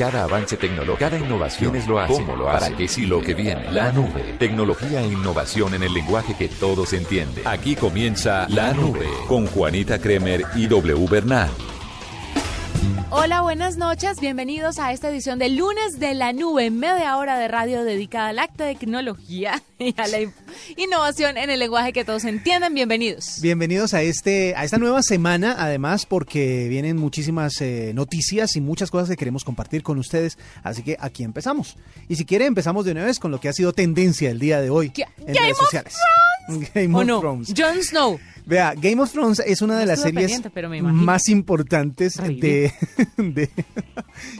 Cada avance tecnológico, cada innovación es lo hace. ¿Cómo lo hace? ¿Para qué sí lo que viene? La nube. Tecnología e innovación en el lenguaje que todos entienden. Aquí comienza La Nube con Juanita Kremer y W Bernal. Hola, buenas noches. Bienvenidos a esta edición de Lunes de la Nube, media hora de radio dedicada a la tecnología y a la innovación en el lenguaje que todos entienden. Bienvenidos. Bienvenidos a este a esta nueva semana, además porque vienen muchísimas eh, noticias y muchas cosas que queremos compartir con ustedes. Así que aquí empezamos. Y si quiere empezamos de una vez con lo que ha sido tendencia el día de hoy en redes sociales. Game of Thrones. Jon Snow. Vea, Game of Thrones es una de las series más importantes de,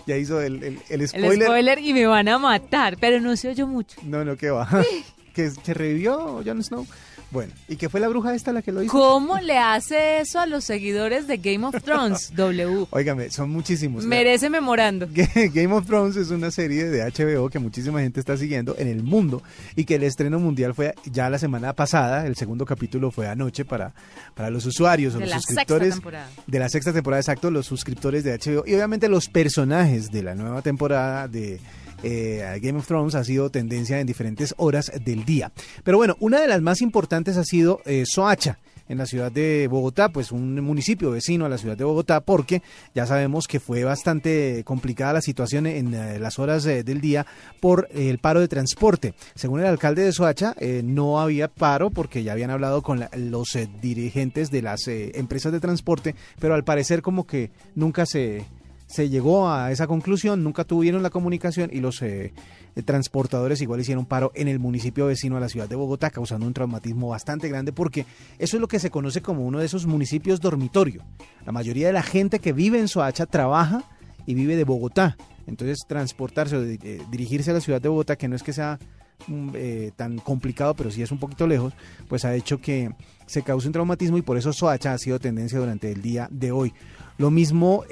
ya hizo el, el, spoiler. El spoiler y me van a matar, pero no se oyó mucho. No, no, ¿qué va? que, que revivió Jon Snow. Bueno, ¿y qué fue la bruja esta la que lo hizo? ¿Cómo le hace eso a los seguidores de Game of Thrones, W? Óigame, son muchísimos. Merece memorando. Game of Thrones es una serie de HBO que muchísima gente está siguiendo en el mundo y que el estreno mundial fue ya la semana pasada, el segundo capítulo fue anoche para, para los usuarios o de los la suscriptores sexta temporada. de la sexta temporada, exacto, los suscriptores de HBO y obviamente los personajes de la nueva temporada de eh, Game of Thrones ha sido tendencia en diferentes horas del día. Pero bueno, una de las más importantes ha sido eh, Soacha en la ciudad de Bogotá, pues un municipio vecino a la ciudad de Bogotá, porque ya sabemos que fue bastante complicada la situación en eh, las horas eh, del día por el paro de transporte. Según el alcalde de Soacha, eh, no había paro porque ya habían hablado con la- los dirigentes de las empresas de transporte, pero al parecer como que nunca se se llegó a esa conclusión, nunca tuvieron la comunicación y los eh, eh, transportadores igual hicieron paro en el municipio vecino a la ciudad de Bogotá, causando un traumatismo bastante grande porque eso es lo que se conoce como uno de esos municipios dormitorio. La mayoría de la gente que vive en Soacha trabaja y vive de Bogotá. Entonces transportarse o eh, dirigirse a la ciudad de Bogotá, que no es que sea mm, eh, tan complicado, pero sí es un poquito lejos, pues ha hecho que se cause un traumatismo y por eso Soacha ha sido tendencia durante el día de hoy. Lo mismo...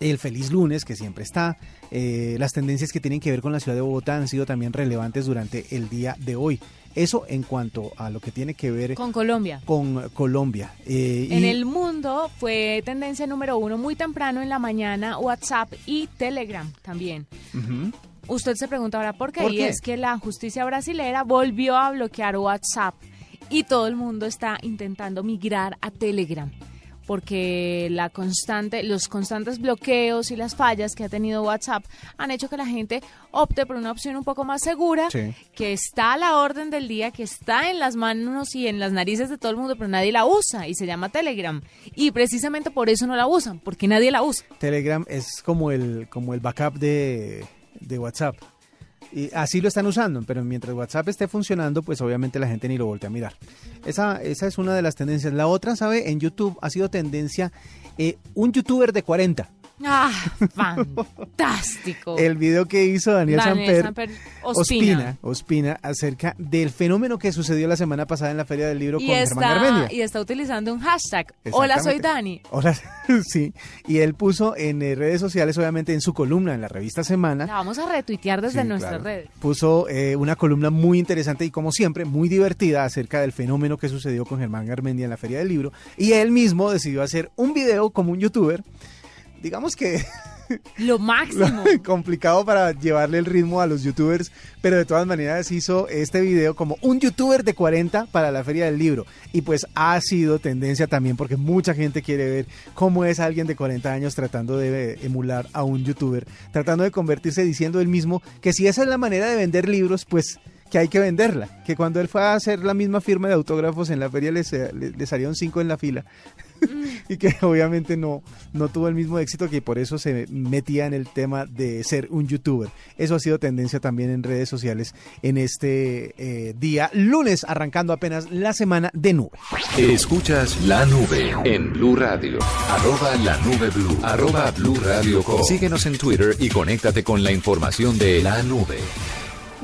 el feliz lunes que siempre está. Eh, las tendencias que tienen que ver con la ciudad de Bogotá han sido también relevantes durante el día de hoy. Eso en cuanto a lo que tiene que ver Con Colombia. con Colombia. Eh, En y- el mundo fue tendencia número uno muy temprano en la mañana WhatsApp y Telegram también. Usted se pregunta ahora por qué. ¿Por y es que la justicia brasilera volvió a bloquear WhatsApp y todo el mundo está intentando migrar a Telegram porque la constante, los constantes bloqueos y las fallas que ha tenido WhatsApp han hecho que la gente opte por una opción un poco más segura, Sí. que está a la orden del día, que está en las manos y en las narices de todo el mundo, pero nadie la usa y se llama Telegram. Y precisamente por eso no la usan, porque nadie la usa. Telegram es como el, como el backup de, de WhatsApp. Y así lo están usando, pero mientras WhatsApp esté funcionando, pues obviamente la gente ni lo voltea a mirar. Esa, esa es una de las tendencias. La otra, ¿sabe? En YouTube ha sido tendencia eh, un youtuber de 40. ¡Ah! ¡Fantástico! El video que hizo Daniel, Daniel Samper, Samper Ospina. Ospina acerca del fenómeno que sucedió la semana pasada en la Feria del Libro y con Germán está, Garmendia. y está utilizando un hashtag. Hola, soy. Dani. Hola, sí. Y él puso en eh, redes sociales, obviamente en su columna en la revista Semana, La vamos a retuitear desde Sí, nuestras claro. redes. Puso eh, una columna muy interesante y como siempre muy divertida acerca del fenómeno que sucedió con Germán Garmendia en la Feria del Libro y él mismo decidió hacer un video como un youtuber, digamos que Lo máximo. complicado para llevarle el ritmo a los youtubers, pero de todas maneras hizo este video como un youtuber de 40 para la Feria del Libro y pues ha sido tendencia también porque mucha gente quiere ver cómo es alguien de 40 años tratando de emular a un youtuber, tratando de convertirse diciendo él mismo que si esa es la manera de vender libros, pues que hay que venderla, que cuando él fue a hacer la misma firma de autógrafos en la feria le, le, le salieron cinco en la fila. y que obviamente no, no tuvo el mismo éxito que por eso se metía en el tema de ser un youtuber. Eso ha sido tendencia también en redes sociales en este eh, día, lunes, arrancando apenas la semana de nube. Escuchas la nube en Blue Radio. Arroba la nube blue. Arroba Blue Radio Com. Síguenos en Twitter y conéctate con la información de la nube.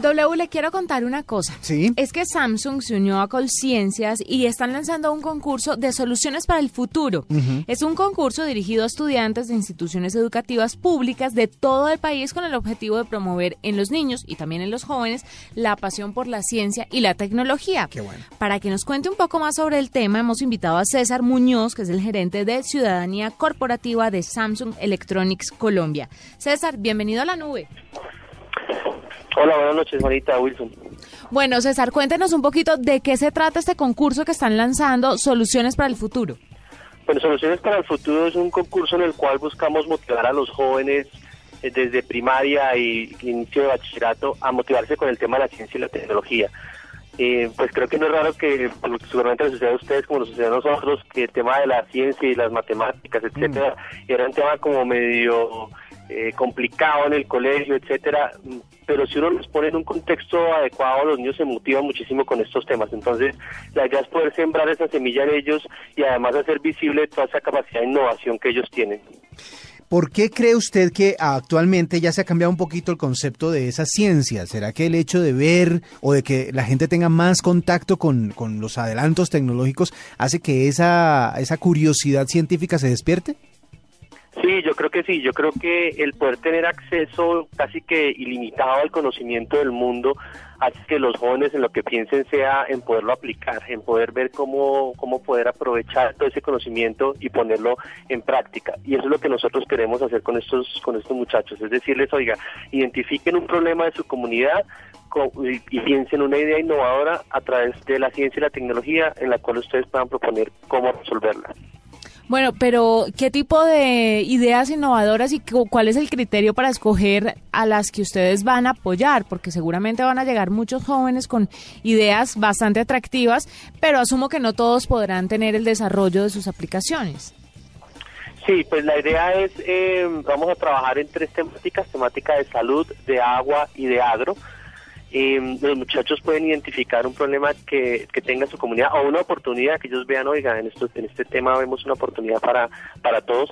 W, le quiero contar una cosa. Sí. Es que Samsung se unió a Colciencias y están lanzando un concurso de soluciones para el futuro. Es un concurso dirigido a estudiantes de instituciones educativas públicas de todo el país con el objetivo de promover en los niños y también en los jóvenes la pasión por la ciencia y la tecnología. Qué bueno. Para que nos cuente un poco más sobre el tema, hemos invitado a César Muñoz, que es el gerente de Ciudadanía Corporativa de Samsung Electronics Colombia. César, bienvenido a la nube. Hola, buenas noches, Marita Wilson. Bueno, César, cuéntenos un poquito de qué se trata este concurso que están lanzando, Soluciones para el Futuro. Bueno, Soluciones para el Futuro es un concurso en el cual buscamos motivar a los jóvenes eh, desde primaria y inicio de bachillerato a motivarse con el tema de la ciencia y la tecnología. Eh, pues creo que no es raro que seguramente les suceda a ustedes como nos sucede a nosotros que el tema de la ciencia y las matemáticas, etcétera, era un tema como medio eh, complicado en el colegio, etcétera, pero si uno los pone en un contexto adecuado, los niños se motivan muchísimo con estos temas. Entonces, la idea es poder sembrar esa semilla en ellos y además hacer visible toda esa capacidad de innovación que ellos tienen. ¿Por qué cree usted que actualmente ya se ha cambiado un poquito el concepto de esa ciencia? ¿Será que el hecho de ver o de que la gente tenga más contacto con, con los adelantos tecnológicos hace que esa, esa curiosidad científica se despierte? Sí, yo creo que sí. Yo creo que el poder tener acceso casi que ilimitado al conocimiento del mundo hace que los jóvenes en lo que piensen sea en poderlo aplicar, en poder ver cómo, cómo poder aprovechar todo ese conocimiento y ponerlo en práctica. Y eso es lo que nosotros queremos hacer con estos, con estos muchachos, es decirles, oiga, identifiquen un problema de su comunidad co- y, y piensen una idea innovadora a través de la ciencia y la tecnología en la cual ustedes puedan proponer cómo resolverla. Bueno, pero ¿qué tipo de ideas innovadoras y cu- cuál es el criterio para escoger a las que ustedes van a apoyar? Porque seguramente van a llegar muchos jóvenes con ideas bastante atractivas, pero asumo que no todos podrán tener el desarrollo de sus aplicaciones. Sí, pues la idea es, eh, vamos a trabajar en tres temáticas, temática de salud, de agua y de agro. Eh, los muchachos pueden identificar un problema que, que tenga su comunidad o una oportunidad que ellos vean, oiga, en, esto, en este tema vemos una oportunidad para, para todos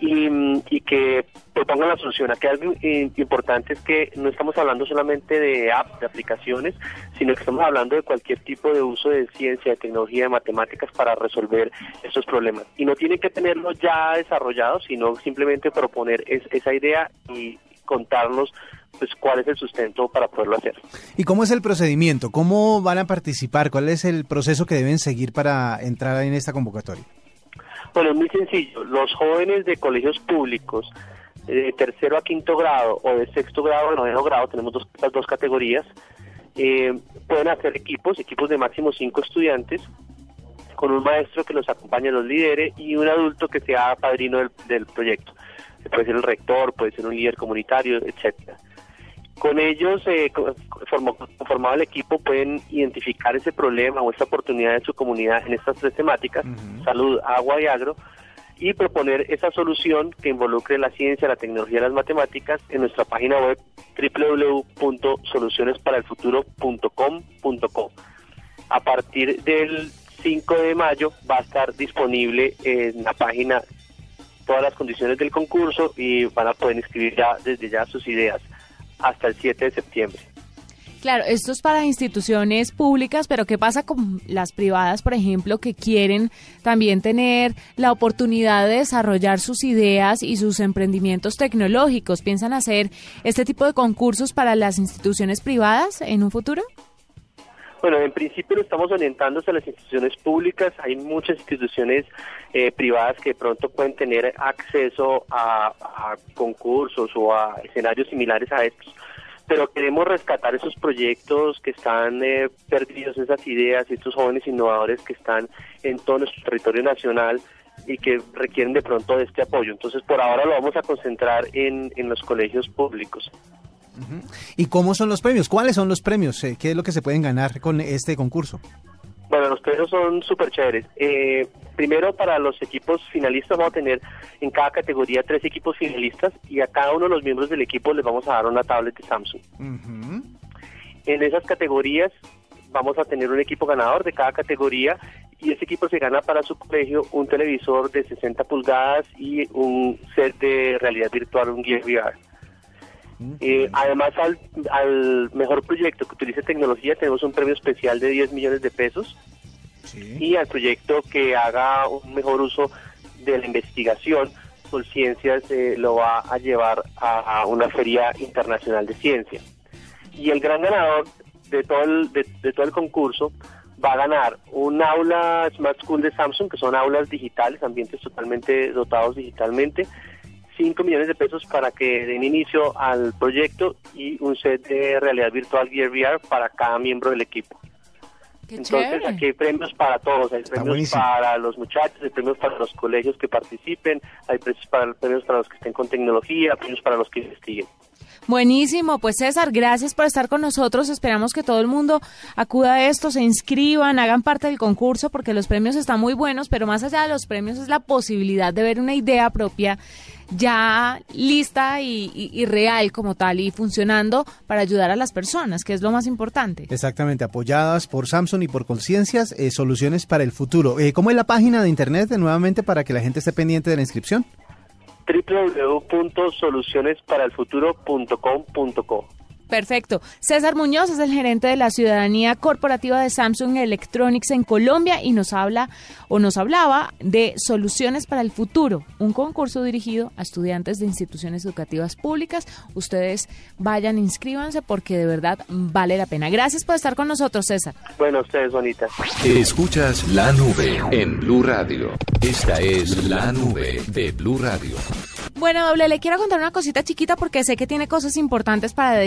y, y que propongan la solución. Aquí algo importante es que no estamos hablando solamente de apps, de aplicaciones, sino que estamos hablando de cualquier tipo de uso de ciencia, de tecnología, de matemáticas para resolver estos problemas. Y no tienen que tenerlo ya desarrollado, sino simplemente proponer es- esa idea y contarnos pues cuál es el sustento para poderlo hacer. ¿Y cómo es el procedimiento? ¿Cómo van a participar? ¿Cuál es el proceso que deben seguir para entrar en esta convocatoria? Bueno, es muy sencillo. Los jóvenes de colegios públicos eh, de tercero a quinto grado o de sexto grado a noveno grado, tenemos dos, las dos categorías, eh, pueden hacer equipos, equipos de máximo cinco estudiantes, con un maestro que los acompañe, los lidere y un adulto que sea padrino del, del proyecto. Puede ser el rector, puede ser un líder comunitario, etcétera. Con ellos, eh, conformado el equipo, pueden identificar ese problema o esta oportunidad de su comunidad en estas tres temáticas, salud, agua y agro, y proponer esa solución que involucre la ciencia, la tecnología y las matemáticas en nuestra página web www.solucionesparalfuturo.com.co. A partir del 5 de mayo va a estar disponible en la página todas las condiciones del concurso y van a poder inscribir ya desde ya sus ideas hasta el 7 de septiembre. Claro, esto es para instituciones públicas, pero ¿qué pasa con las privadas, por ejemplo, que quieren también tener la oportunidad de desarrollar sus ideas y sus emprendimientos tecnológicos? ¿Piensan hacer este tipo de concursos para las instituciones privadas en un futuro? Bueno, en principio lo estamos orientando hacia las instituciones públicas. Hay muchas instituciones eh, privadas que de pronto pueden tener acceso a, a concursos o a escenarios similares a estos. Pero queremos rescatar esos proyectos que están eh, perdidos, esas ideas, estos jóvenes innovadores que están en todo nuestro territorio nacional y que requieren de pronto de este apoyo. Entonces, por ahora lo vamos a concentrar en, en los colegios públicos. ¿Y cómo son los premios? ¿Cuáles son los premios? Eh, ¿Qué es lo que se pueden ganar con este concurso? Bueno, los premios son súper chéveres. Eh, primero, para los equipos finalistas vamos a tener en cada categoría tres equipos finalistas y a cada uno de los miembros del equipo les vamos a dar una tablet de Samsung. En esas categorías vamos a tener un equipo ganador de cada categoría y ese equipo se gana para su colegio un televisor de 60 pulgadas y un set de realidad virtual, un Gear VR. Eh, además, al, al mejor proyecto que utilice tecnología tenemos un premio especial de 10 millones de pesos. Y al proyecto que haga un mejor uso de la investigación por ciencias eh, lo va a llevar a, a una feria internacional de ciencia. Y el gran ganador de todo el, de, de todo el concurso va a ganar un aula Smart School de Samsung, que son aulas digitales, ambientes totalmente dotados digitalmente, 5 millones de pesos para que den inicio al proyecto y un set de realidad virtual Gear VR para cada miembro del equipo. Qué Entonces chévere. aquí hay premios para todos, hay premios buenísimo. para los muchachos, hay premios para los colegios que participen, hay premios para, premios para los que estén con tecnología, premios para los que investiguen. Buenísimo, pues César, gracias por estar con nosotros. Esperamos que todo el mundo acuda a esto, se inscriban, hagan parte del concurso porque los premios están muy buenos, pero más allá de los premios es la posibilidad de ver una idea propia ya lista y, y- y real como tal y funcionando para ayudar a las personas, que es lo más importante. Exactamente, apoyadas por Samsung y por Conciencias, eh, soluciones para el futuro. Eh, ¿Cómo es la página de internet eh, nuevamente para que la gente esté pendiente de la inscripción? www.solucionesparalfuturo.com.co Perfecto. César Muñoz es el gerente de la ciudadanía corporativa de Samsung Electronics en Colombia y nos habla o nos hablaba de Soluciones para el Futuro, un concurso dirigido a estudiantes de instituciones educativas públicas. Ustedes vayan, inscríbanse porque de verdad vale la pena. Gracias por estar con nosotros, César. Bueno, ustedes, Bonita. Escuchas la nube en Blue Radio. Esta es la nube de Blue Radio. Bueno, doble, le quiero contar una cosita chiquita porque sé que tiene cosas importantes para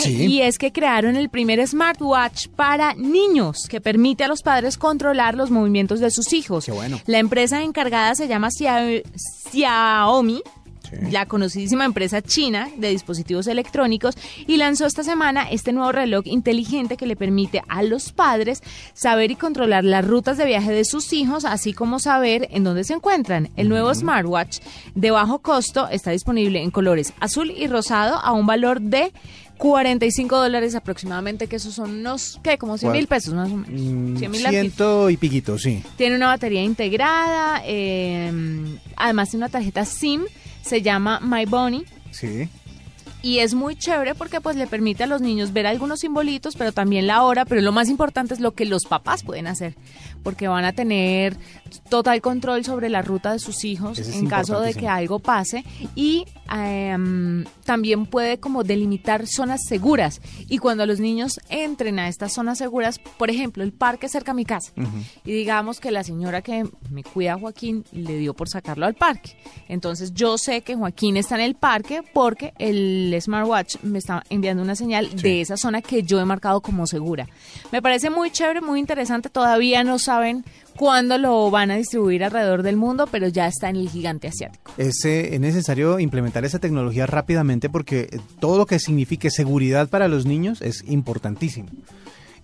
Sí. y es que crearon el primer smartwatch para niños que permite a los padres controlar los movimientos de sus hijos. Qué bueno. La empresa encargada se llama Xia- Xiaomi. Sí. La conocidísima empresa china de dispositivos electrónicos y lanzó esta semana este nuevo reloj inteligente que le permite a los padres saber y controlar las rutas de viaje de sus hijos, así como saber en dónde se encuentran. El nuevo smartwatch de bajo costo está disponible en colores azul y rosado a un valor de 45 dólares aproximadamente, que esos son unos, ¿qué? Como 100 mil pesos más o menos. Mm, 100 mil ladrillos. ciento y piquito, sí. Tiene una batería integrada, eh, además tiene una tarjeta SIM, se llama My Bunny Sí. y es muy chévere porque pues le permite a los niños ver algunos simbolitos, pero también la hora, pero lo más importante es lo que los papás pueden hacer, porque van a tener total control sobre la ruta de sus hijos Eso en caso de que algo pase y em, también puede como delimitar zonas seguras y cuando los niños entren a estas zonas seguras, por ejemplo, el parque cerca a mi casa y digamos que la señora que me cuida a Joaquín le dio por sacarlo al parque. Entonces yo sé que Joaquín está en el parque porque el smartwatch me está enviando una señal de esa zona que yo he marcado como segura. Me parece muy chévere, muy interesante. Todavía no saben cuándo lo van a distribuir alrededor del mundo, pero ya está en el gigante asiático. Es, eh, es necesario implementar esa tecnología rápidamente porque eh, todo lo que signifique seguridad para los niños es importantísimo.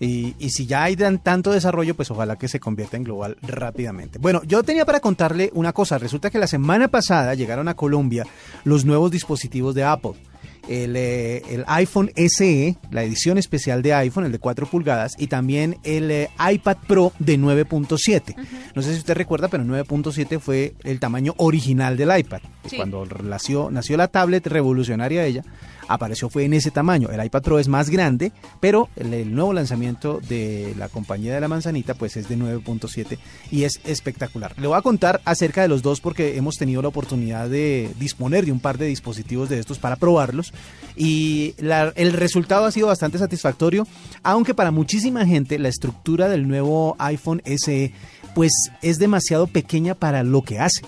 Y, y si ya hay tan- tanto desarrollo, pues ojalá que se convierta en global rápidamente. Bueno, yo tenía para contarle una cosa. Resulta que la semana pasada llegaron a Colombia los nuevos dispositivos de Apple. El, eh, el iPhone SE, la edición especial de iPhone, el de 4 pulgadas, y también el eh, iPad Pro de 9.7. No sé si usted recuerda, pero 9.7 fue el tamaño original del iPad. Sí. Cuando nació, nació la tablet revolucionaria ella, apareció fue en ese tamaño. El iPad Pro es más grande, pero el, nuevo lanzamiento de la compañía de la manzanita pues es de 9.7 y es espectacular. Le voy a contar acerca de los dos porque hemos tenido la oportunidad de disponer de un par de dispositivos de estos para probarlos y el resultado ha sido bastante satisfactorio, aunque para muchísima gente la estructura del nuevo iPhone SE pues es demasiado pequeña para lo que hace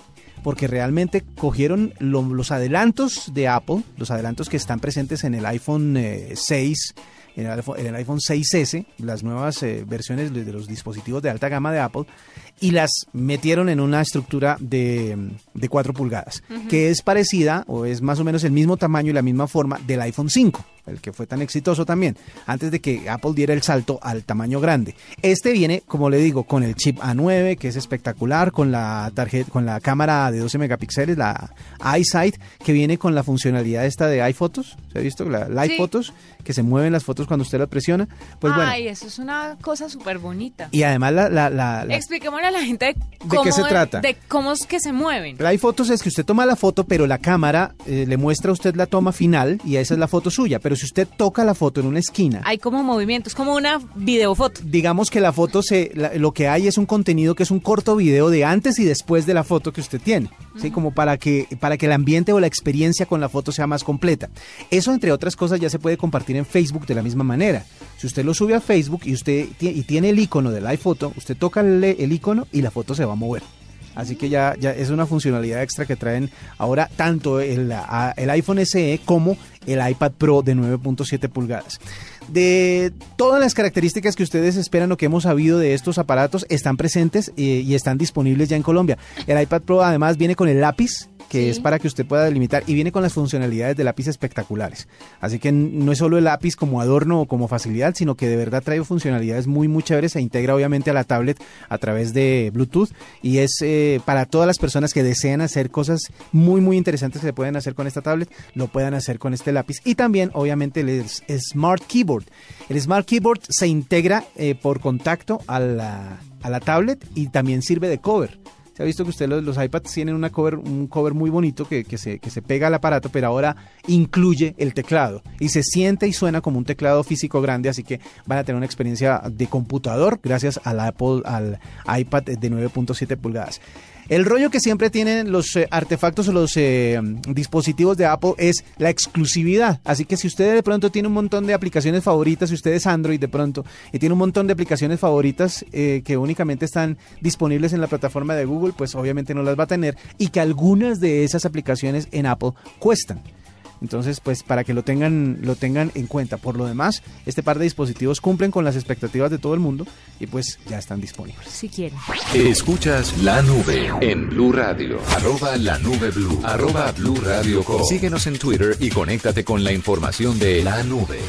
porque realmente cogieron lo- los adelantos de Apple, los adelantos que están presentes en el iPhone eh, 6, en el, iPhone, en el iPhone 6S, las nuevas eh, versiones de los dispositivos de alta gama de Apple, y las metieron en una estructura de, de 4 pulgadas, que es parecida o es más o menos el mismo tamaño y la misma forma del iPhone 5 el que fue tan exitoso también, antes de que Apple diera el salto al tamaño grande. Este viene, como le digo, con el chip A9, que es espectacular, con la tarjeta, con la cámara de 12 megapíxeles, la iSight, que viene con la funcionalidad esta de iPhotos, ¿se ha visto? La Live Sí. Photos, que se mueven las fotos cuando usted las presiona. Pues bueno, Ay, eso es una cosa súper bonita. y además la, la, la- la- Expliquémosle a la gente de, ¿De cómo qué se trata? De cómo es que se mueven. La iPhotos es que usted toma la foto, pero la cámara eh, le muestra a usted la toma final y esa es la foto suya. Pero si usted toca la foto en una esquina, Hay como movimientos, como una videofoto. digamos que la foto se la- lo que hay es un contenido que es un corto video de antes y después de la foto que usted tiene sí como para que para que el ambiente o la experiencia con la foto sea más completa eso entre otras cosas ya se puede compartir en Facebook de la misma manera si usted lo sube a Facebook y usted y tiene el icono de la iPhoto usted toca el, el icono y la foto se va a mover Así que ya, ya es una funcionalidad extra que traen ahora tanto el, el iPhone SE como el iPad Pro de 9.7 pulgadas. De todas las características que ustedes esperan o que hemos sabido de estos aparatos están presentes eh, y están disponibles ya en Colombia. El iPad Pro además viene con el lápiz que Sí. es para que usted pueda delimitar y viene con las funcionalidades de lápiz espectaculares. Así que no es solo el lápiz como adorno o como facilidad, sino que de verdad trae funcionalidades muy muy chéveres, se integra obviamente a la tablet a través de Bluetooth y es eh, para todas las personas que desean hacer cosas muy muy interesantes que se pueden hacer con esta tablet, lo puedan hacer con este lápiz y también obviamente el, Smart Keyboard. El Smart Keyboard se integra eh, por contacto a la, a la tablet y también sirve de cover. Se ha visto que usted los, iPads tienen una cover, un cover muy bonito que, que se, que se pega al aparato, pero ahora incluye el teclado y se siente y suena como un teclado físico grande, así que van a tener una experiencia de computador gracias al Apple, al iPad de 9.7 pulgadas. El rollo que siempre tienen los eh, artefactos o los eh, dispositivos de Apple es la exclusividad. Así que si usted de pronto tiene un montón de aplicaciones favoritas, si usted es Android de pronto y tiene un montón de aplicaciones favoritas eh, que únicamente están disponibles en la plataforma de Google, pues obviamente no las va a tener y que algunas de esas aplicaciones en Apple cuestan. Entonces, pues para que lo tengan, lo tengan en cuenta. Por lo demás, este par de dispositivos cumplen con las expectativas de todo el mundo y pues ya están disponibles. Si quieren. Escuchas la nube en Blue Radio. Arroba la nube Blue. Arroba Blue Radio Co. Síguenos en Twitter y conéctate con la información de la nube.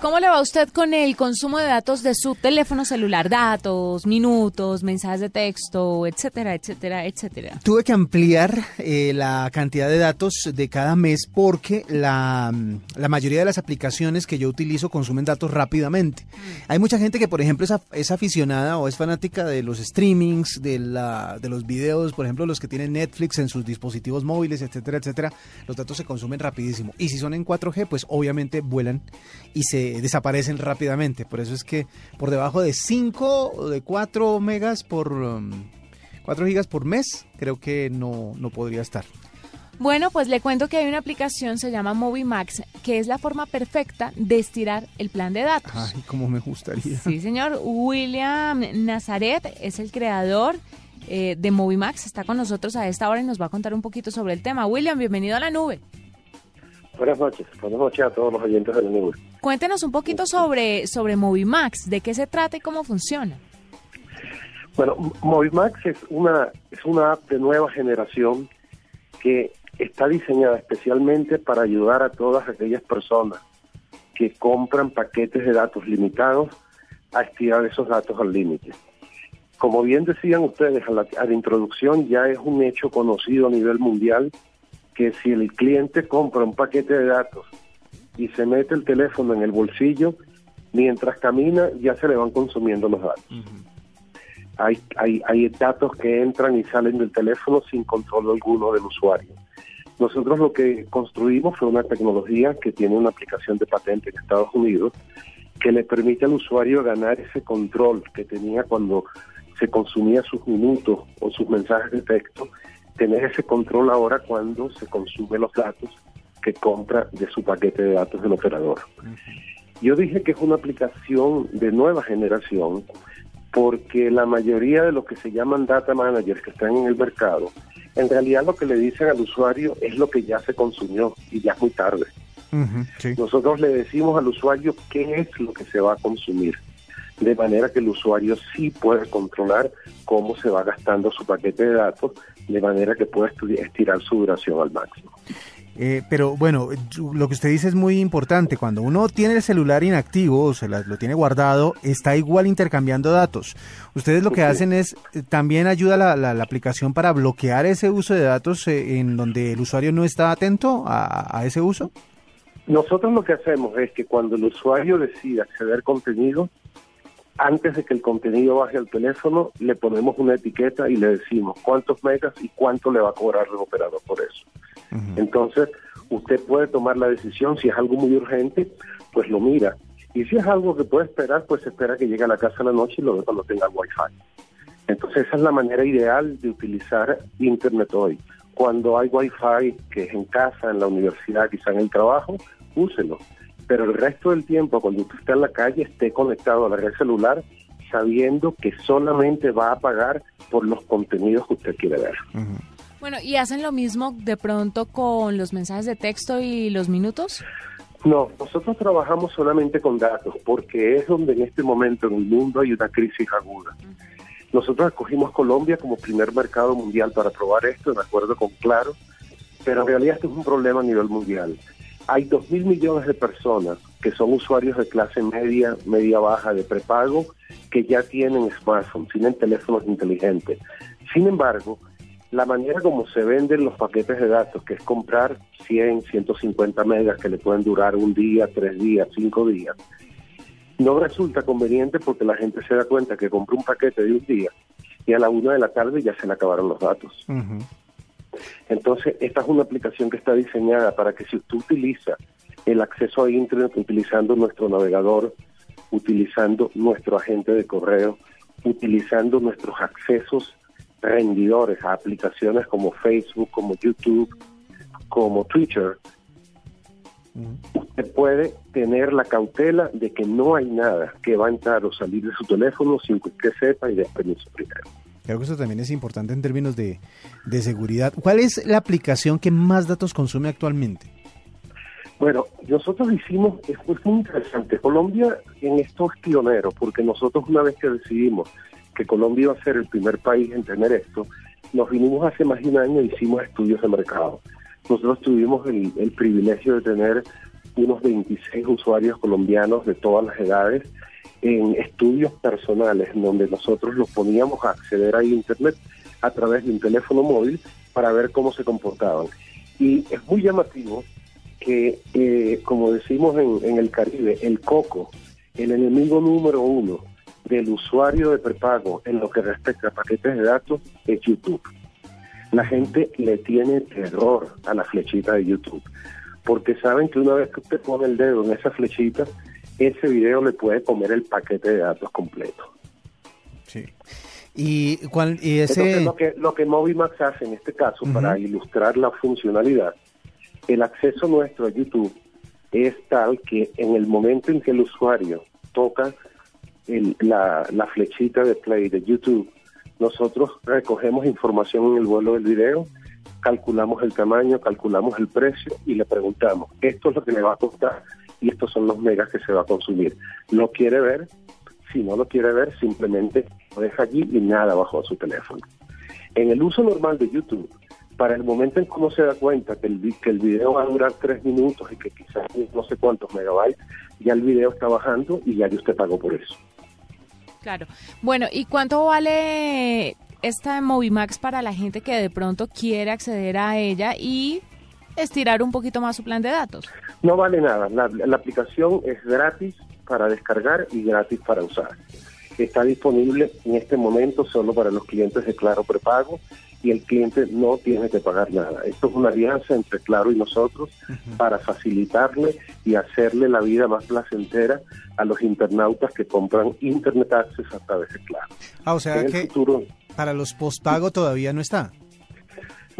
¿Cómo le va a usted con el consumo de datos de su teléfono celular? Datos, minutos, mensajes de texto, etcétera, etcétera, etcétera. Tuve que ampliar eh, la cantidad de datos de cada mes porque la, la mayoría de las aplicaciones que yo utilizo consumen datos rápidamente. Hay mucha gente que, por ejemplo, es, af- es aficionada o es fanática de los streamings, de, la, de los videos, por ejemplo, los que tienen Netflix en sus dispositivos móviles, etcétera, etcétera. Los datos se consumen rapidísimo. Y si son en 4G, pues obviamente vuelan y se desaparecen rápidamente. Por eso es que por debajo de 5 o de 4 megas por... um, 4 gigas por mes, creo que no, no podría estar. Bueno, pues le cuento que hay una aplicación, se llama Movimax, que es la forma perfecta de estirar el plan de datos. Ay, cómo me gustaría. Sí, señor. William Nazaret es el creador eh, de Movimax. Está con nosotros a esta hora y nos va a contar un poquito sobre el tema. William, bienvenido a la nube. Buenas noches, buenas noches a todos los oyentes de la nube. Cuéntenos un poquito sobre, sobre Movimax, de qué se trata y cómo funciona. Bueno, Movimax es una, es una app de nueva generación que está diseñada especialmente para ayudar a todas aquellas personas que compran paquetes de datos limitados a estirar esos datos al límite. Como bien decían ustedes a la, a la introducción, ya es un hecho conocido a nivel mundial que si el cliente compra un paquete de datos y se mete el teléfono en el bolsillo, mientras camina ya se le van consumiendo los datos. Hay, hay, hay datos que entran y salen del teléfono sin control alguno del usuario. Nosotros lo que construimos fue una tecnología que tiene una aplicación de patente en Estados Unidos que le permite al usuario ganar ese control que tenía cuando se consumía sus minutos o sus mensajes de texto, tener ese control ahora cuando se consume los datos que compra de su paquete de datos del operador. Yo dije que es una aplicación de nueva generación porque la mayoría de los que se llaman data managers que están en el mercado, en realidad lo que le dicen al usuario es lo que ya se consumió y ya es muy tarde. Sí. Nosotros le decimos al usuario qué es lo que se va a consumir. de manera que el usuario sí puede controlar cómo se va gastando su paquete de datos, de manera que pueda estirar su duración al máximo. Eh, pero bueno, lo que usted dice es muy importante. Cuando uno tiene el celular inactivo o se lo tiene guardado, está igual intercambiando datos. Ustedes lo que hacen es, eh, también ayuda la, la, aplicación para bloquear ese uso de datos eh, en donde el usuario no está atento a, a ese uso. Nosotros lo que hacemos es que cuando el usuario decide acceder contenido, antes de que el contenido baje al teléfono, le ponemos una etiqueta y le decimos cuántos megas y cuánto le va a cobrar el operador por eso. Entonces, usted puede tomar la decisión, si es algo muy urgente, pues lo mira. Y si es algo que puede esperar, pues espera que llegue a la casa a la noche y lo ve cuando tenga Wi-Fi. Entonces, esa es la manera ideal de utilizar Internet hoy. Cuando hay Wi-Fi, que es en casa, en la universidad, quizá en el trabajo, úselo. Pero el resto del tiempo, cuando usted está en la calle, esté conectado a la red celular, sabiendo que solamente va a pagar por los contenidos que usted quiere ver. Bueno, ¿y hacen lo mismo de pronto con los mensajes de texto y los minutos? No, nosotros trabajamos solamente con datos porque es donde en este momento en el mundo hay una crisis aguda. Nosotros escogimos Colombia como primer mercado mundial para probar esto, de acuerdo con Claro, pero en realidad esto es un problema a nivel mundial. Hay dos mil millones de personas que son usuarios de clase media, media baja, de prepago, que ya tienen smartphones, tienen teléfonos inteligentes. Sin embargo, la manera como se venden los paquetes de datos, que es comprar 100, 150 megas que le pueden durar un día, tres días, cinco días, no resulta conveniente porque la gente se da cuenta que compra un paquete de un día y a la una de la tarde ya se le acabaron los datos. Entonces, esta es una aplicación que está diseñada para que si usted utiliza el acceso a Internet utilizando nuestro navegador, utilizando nuestro agente de correo, utilizando nuestros accesos rendidores a aplicaciones como Facebook, como YouTube, como Twitter, usted puede tener la cautela de que no hay nada que va a entrar o salir de su teléfono sin que usted sepa y dé permiso primero. Creo que eso también es importante en términos de, de seguridad. ¿Cuál es la aplicación que más datos consume actualmente? Bueno, nosotros hicimos, es muy interesante, Colombia en esto es pionero, porque nosotros una vez que decidimos que Colombia iba a ser el primer país en tener esto, nos vinimos hace más de un año y hicimos estudios de mercado. Nosotros tuvimos el, el privilegio de tener unos 26 usuarios colombianos de todas las edades en estudios personales donde nosotros los poníamos a acceder a Internet a través de un teléfono móvil para ver cómo se comportaban. Y es muy llamativo que, eh, como decimos en, en el Caribe, el coco, el enemigo número uno del usuario de prepago en lo que respecta a paquetes de datos es YouTube. La gente le tiene terror a la flechita de YouTube, porque saben que una vez que usted pone el dedo en esa flechita, ese video le puede comer el paquete de datos completo. Sí. Y, cuál, y ese... Entonces, lo que, lo que Movimax hace en este caso, para ilustrar la funcionalidad, el acceso nuestro a YouTube es tal que en el momento en que el usuario toca la, la flechita de play de YouTube, nosotros recogemos información en el vuelo del video, calculamos el tamaño, calculamos el precio y le preguntamos, esto es lo que le va a costar y estos son los megas que se va a consumir. ¿Lo quiere ver? Si no lo quiere ver, simplemente lo deja allí y nada bajo su teléfono. En el uso normal de YouTube, para el momento en uno se da cuenta que el, que el video va a durar tres minutos y que quizás no sé cuántos megabytes, ya el video está bajando y ya usted pagó por eso. Claro. Bueno, ¿y cuánto vale esta Movimax para la gente que de pronto quiere acceder a ella y estirar un poquito más su plan de datos? No vale nada. La, la aplicación es gratis para descargar y gratis para usar. Está disponible en este momento solo para los clientes de Claro Prepago y el cliente no tiene que pagar nada. Esto es una alianza entre Claro y nosotros para facilitarle y hacerle la vida más placentera a los internautas que compran Internet Access a través de Claro. Ah, o sea En el que futuro- para los postpago todavía no está.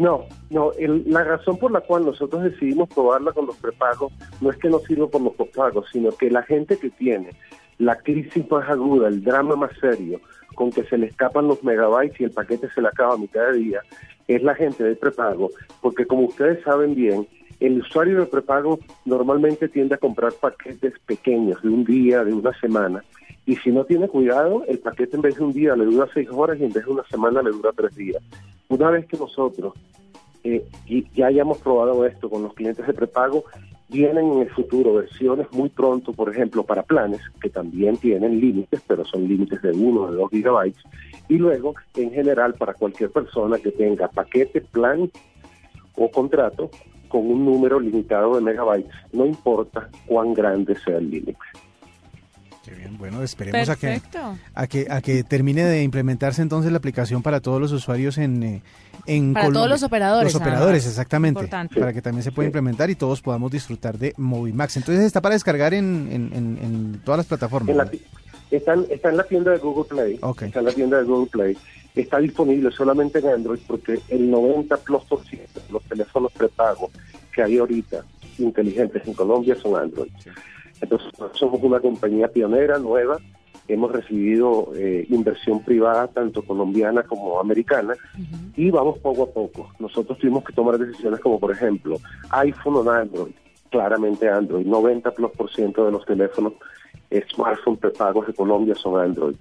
No, no, el- la razón por la cual nosotros decidimos probarla con los prepagos no es que no sirva por los postpagos, sino que la gente que tiene la crisis más aguda, el drama más serio, con que se le escapan los megabytes y el paquete se le acaba a mitad de día, es la gente del prepago, porque como ustedes saben bien, el usuario de prepago normalmente tiende a comprar paquetes pequeños de un día, de una semana, Y si no tiene cuidado, el paquete en vez de un día le dura seis horas y en vez de una semana le dura tres días. Una vez que nosotros eh, ya hayamos probado esto con los clientes de prepago, vienen en el futuro versiones muy pronto, por ejemplo, para planes que también tienen límites, pero son límites de 1 o de 2 gigabytes. Y luego, en general, para cualquier persona que tenga paquete, plan o contrato con un número limitado de megabytes, no importa cuán grande sea el límite. Qué bien, bueno, esperemos a que, a que a que termine de implementarse entonces la aplicación para todos los usuarios en, eh, en para todos los operadores. Los operadores, exactamente. Para que también se pueda implementar y todos podamos disfrutar de Movimax. Entonces está para descargar en, en, todas las plataformas. está, en, la tienda de Google Play. Está en la tienda de Google Play. Está disponible solamente en Android porque el 90 plus por ciento de los teléfonos prepago que hay ahorita inteligentes en Colombia son Android. Entonces, somos una compañía pionera, nueva, hemos recibido eh, inversión privada, tanto colombiana como americana, y vamos poco a poco. Nosotros tuvimos que tomar decisiones como, por ejemplo, iPhone o Android, claramente Android, 90 plus por ciento de los teléfonos smartphone prepagos de Colombia son Android.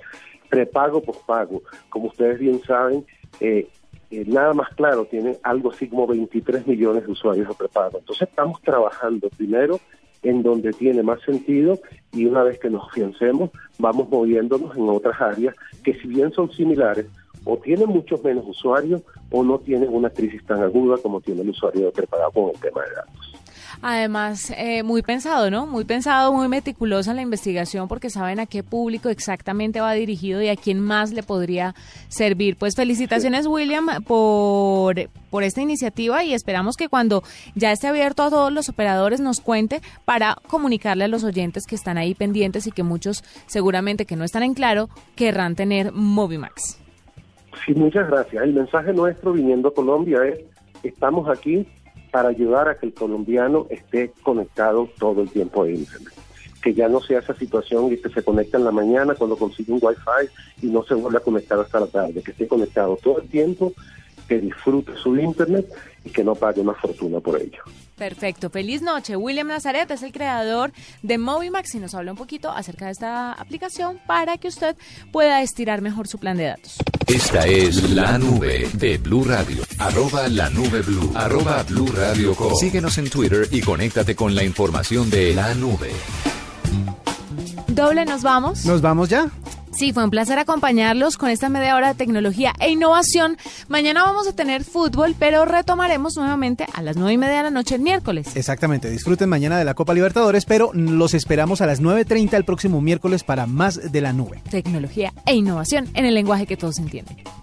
Prepago, pospago, como ustedes bien saben, eh, eh, nada más claro, tiene algo así como 23 millones de usuarios de prepago. Entonces estamos trabajando primero en donde tiene más sentido y una vez que nos afiancemos vamos moviéndonos en otras áreas que si bien son similares o tienen muchos menos usuarios o no tienen una crisis tan aguda como tiene el usuario preparado con el tema de datos. Además, eh, muy pensado, ¿no? Muy pensado, muy meticulosa la investigación porque saben a qué público exactamente va dirigido y a quién más le podría servir. Pues felicitaciones, William, por, por esta iniciativa y esperamos que cuando ya esté abierto a todos los operadores nos cuente para comunicarle a los oyentes que están ahí pendientes y que muchos seguramente que no están en claro querrán tener Movimax. Sí, muchas gracias. El mensaje nuestro viniendo a Colombia es, estamos aquí para ayudar a que el colombiano esté conectado todo el tiempo a Internet. Que ya no sea esa situación y que se conecta en la mañana cuando consigue un Wi-Fi y no se vuelva a conectar hasta la tarde, que esté conectado todo el tiempo, que disfrute su Internet y que no pague una fortuna por ello. Perfecto, feliz noche. William Nazaret es el creador de Movimax y nos habla un poquito acerca de esta aplicación para que usted pueda estirar mejor su plan de datos. Esta es la nube de Blue Radio. Arroba la nube Blue. Arroba Blue Radio Síguenos en Twitter y conéctate con la información de la nube. Doble, ¿nos vamos? ¿Nos vamos ya? Sí, fue un placer acompañarlos con esta media hora de tecnología e innovación. Mañana vamos a tener fútbol, pero retomaremos nuevamente a las nueve y media de la noche el miércoles. Exactamente, disfruten mañana de la Copa Libertadores, pero los esperamos a las 9.30 el próximo miércoles para más de la nube. Tecnología e innovación en el lenguaje que todos entienden.